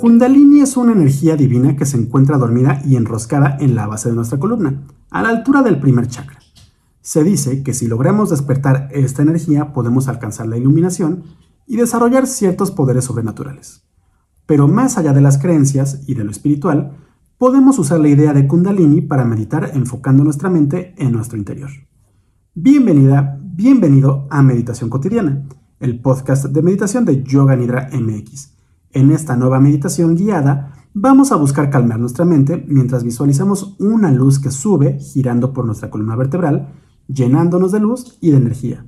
Kundalini es una energía divina que se encuentra dormida y enroscada en la base de nuestra columna, a la altura del primer chakra. Se dice que si logramos despertar esta energía podemos alcanzar la iluminación y desarrollar ciertos poderes sobrenaturales. Pero más allá de las creencias y de lo espiritual, podemos usar la idea de Kundalini para meditar enfocando nuestra mente en nuestro interior. Bienvenida, bienvenido a Meditación Cotidiana, el podcast de meditación de Yoga Nidra MX en esta nueva meditación guiada, vamos a buscar calmar nuestra mente mientras visualizamos una luz que sube girando por nuestra columna vertebral, llenándonos de luz y de energía.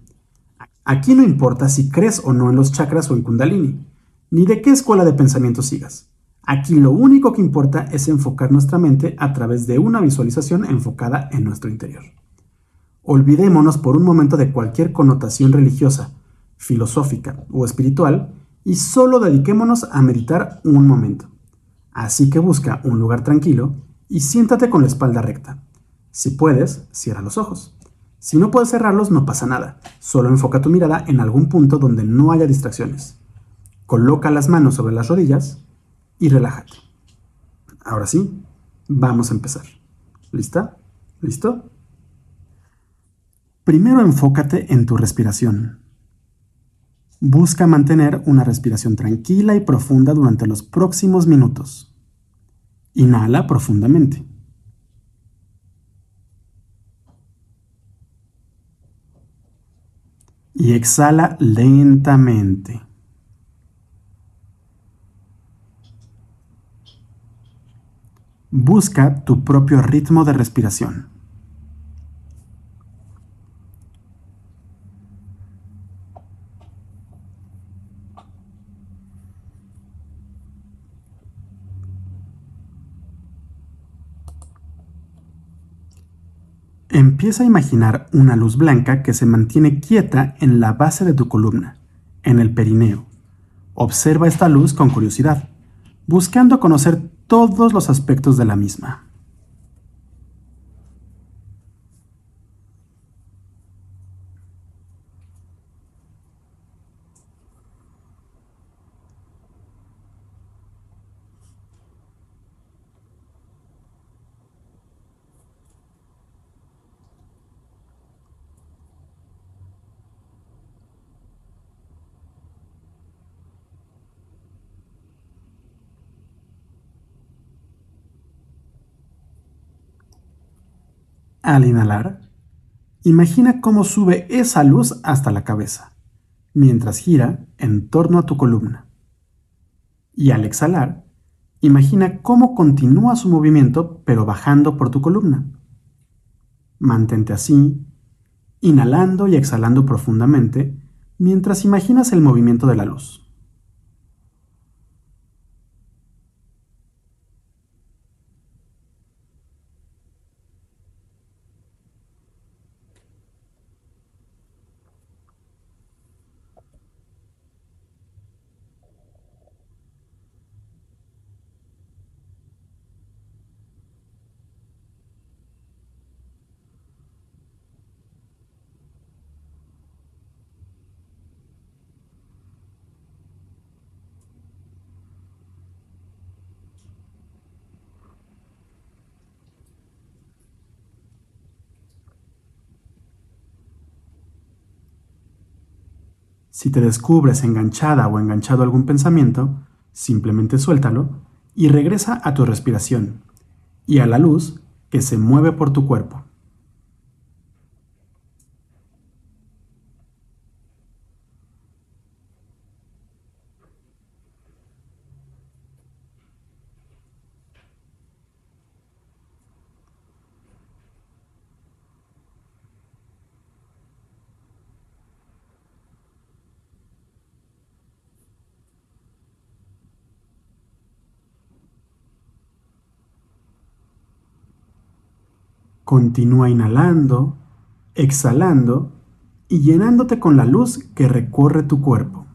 Aquí no importa si crees o no en los chakras o en kundalini, ni de qué escuela de pensamiento sigas. Aquí lo único que importa es enfocar nuestra mente a través de una visualización enfocada en nuestro interior. Olvidémonos por un momento de cualquier connotación religiosa, filosófica o espiritual y solo dediquémonos a meditar un momento. Así que busca un lugar tranquilo y siéntate con la espalda recta. Si puedes, cierra los ojos. Si no puedes cerrarlos, no pasa nada. Solo enfoca tu mirada en algún punto donde no haya distracciones. Coloca las manos sobre las rodillas y relájate. Ahora sí, vamos a empezar. ¿Lista? ¿Listo? Primero enfócate en tu respiración. Busca mantener una respiración tranquila y profunda durante los próximos minutos. Inhala profundamente. Y exhala lentamente. Busca tu propio ritmo de respiración. Empieza a imaginar una luz blanca que se mantiene quieta en la base de tu columna, en el perineo. Observa esta luz con curiosidad, buscando conocer todos los aspectos de la misma. Al inhalar, imagina cómo sube esa luz hasta la cabeza, mientras gira en torno a tu columna. Y al exhalar, imagina cómo continúa su movimiento pero bajando por tu columna. Mantente así, inhalando y exhalando profundamente, mientras imaginas el movimiento de la luz. Si te descubres enganchada o enganchado a algún pensamiento, simplemente suéltalo y regresa a tu respiración y a la luz que se mueve por tu cuerpo. Continúa inhalando, exhalando y llenándote con la luz que recorre tu cuerpo.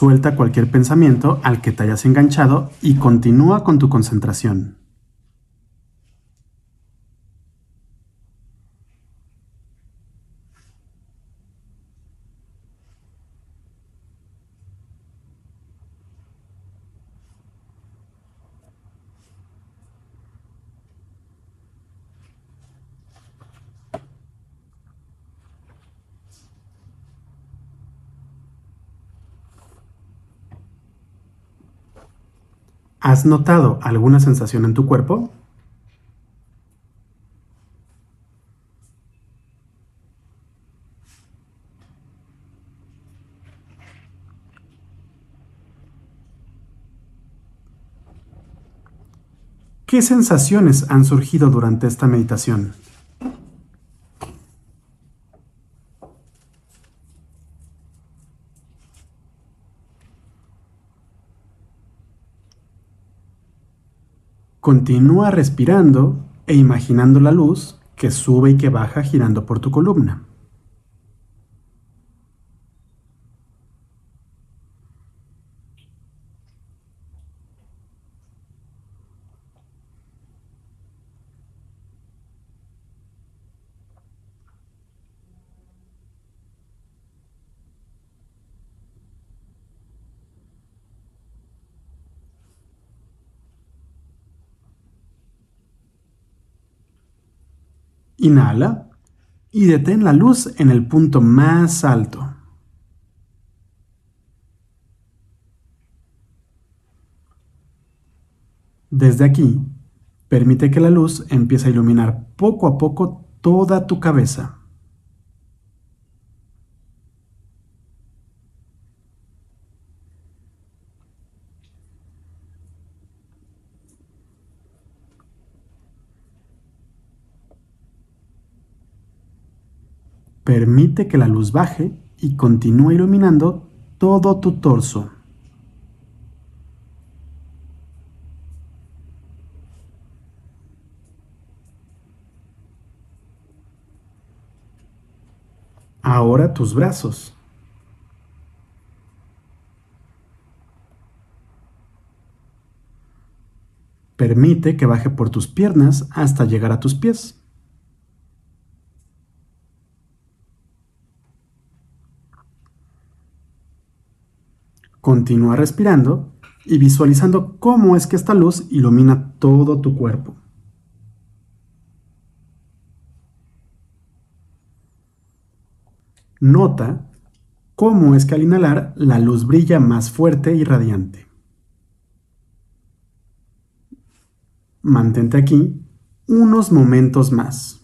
Suelta cualquier pensamiento al que te hayas enganchado y continúa con tu concentración. ¿Has notado alguna sensación en tu cuerpo? ¿Qué sensaciones han surgido durante esta meditación? Continúa respirando e imaginando la luz que sube y que baja girando por tu columna. Inhala y detén la luz en el punto más alto. Desde aquí, permite que la luz empiece a iluminar poco a poco toda tu cabeza. Permite que la luz baje y continúe iluminando todo tu torso. Ahora tus brazos. Permite que baje por tus piernas hasta llegar a tus pies. Continúa respirando y visualizando cómo es que esta luz ilumina todo tu cuerpo. Nota cómo es que al inhalar la luz brilla más fuerte y radiante. Mantente aquí unos momentos más.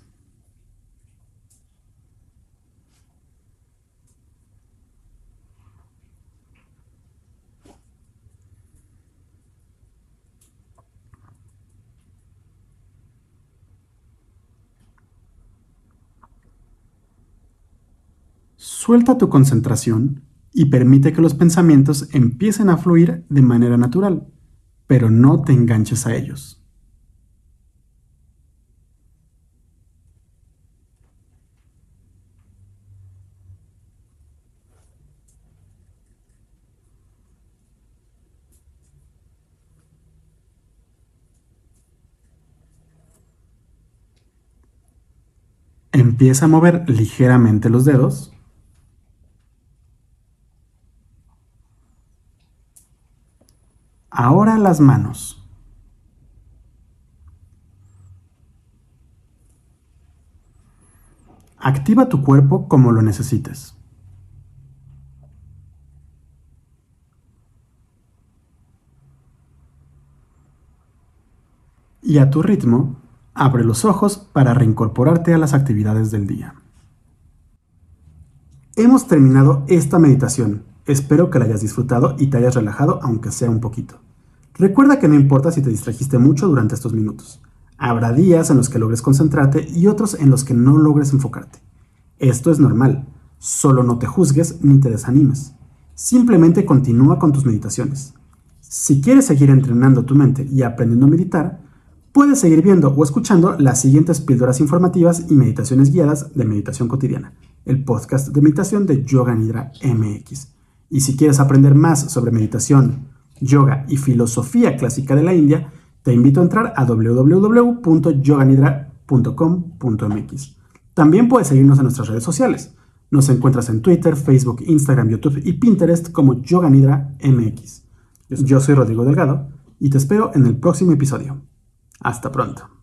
Suelta tu concentración y permite que los pensamientos empiecen a fluir de manera natural, pero no te enganches a ellos. Empieza a mover ligeramente los dedos Ahora las manos. Activa tu cuerpo como lo necesites. Y a tu ritmo, abre los ojos para reincorporarte a las actividades del día. Hemos terminado esta meditación. Espero que la hayas disfrutado y te hayas relajado aunque sea un poquito. Recuerda que no importa si te distrajiste mucho durante estos minutos. Habrá días en los que logres concentrarte y otros en los que no logres enfocarte. Esto es normal. Solo no te juzgues ni te desanimes. Simplemente continúa con tus meditaciones. Si quieres seguir entrenando tu mente y aprendiendo a meditar, puedes seguir viendo o escuchando las siguientes píldoras informativas y meditaciones guiadas de meditación cotidiana, el podcast de meditación de Yoga Nidra MX. Y si quieres aprender más sobre meditación, yoga y filosofía clásica de la India, te invito a entrar a www.yoganidra.com.mx. También puedes seguirnos en nuestras redes sociales. Nos encuentras en Twitter, Facebook, Instagram, YouTube y Pinterest como Yoganidra MX. Yo soy Rodrigo Delgado y te espero en el próximo episodio. Hasta pronto.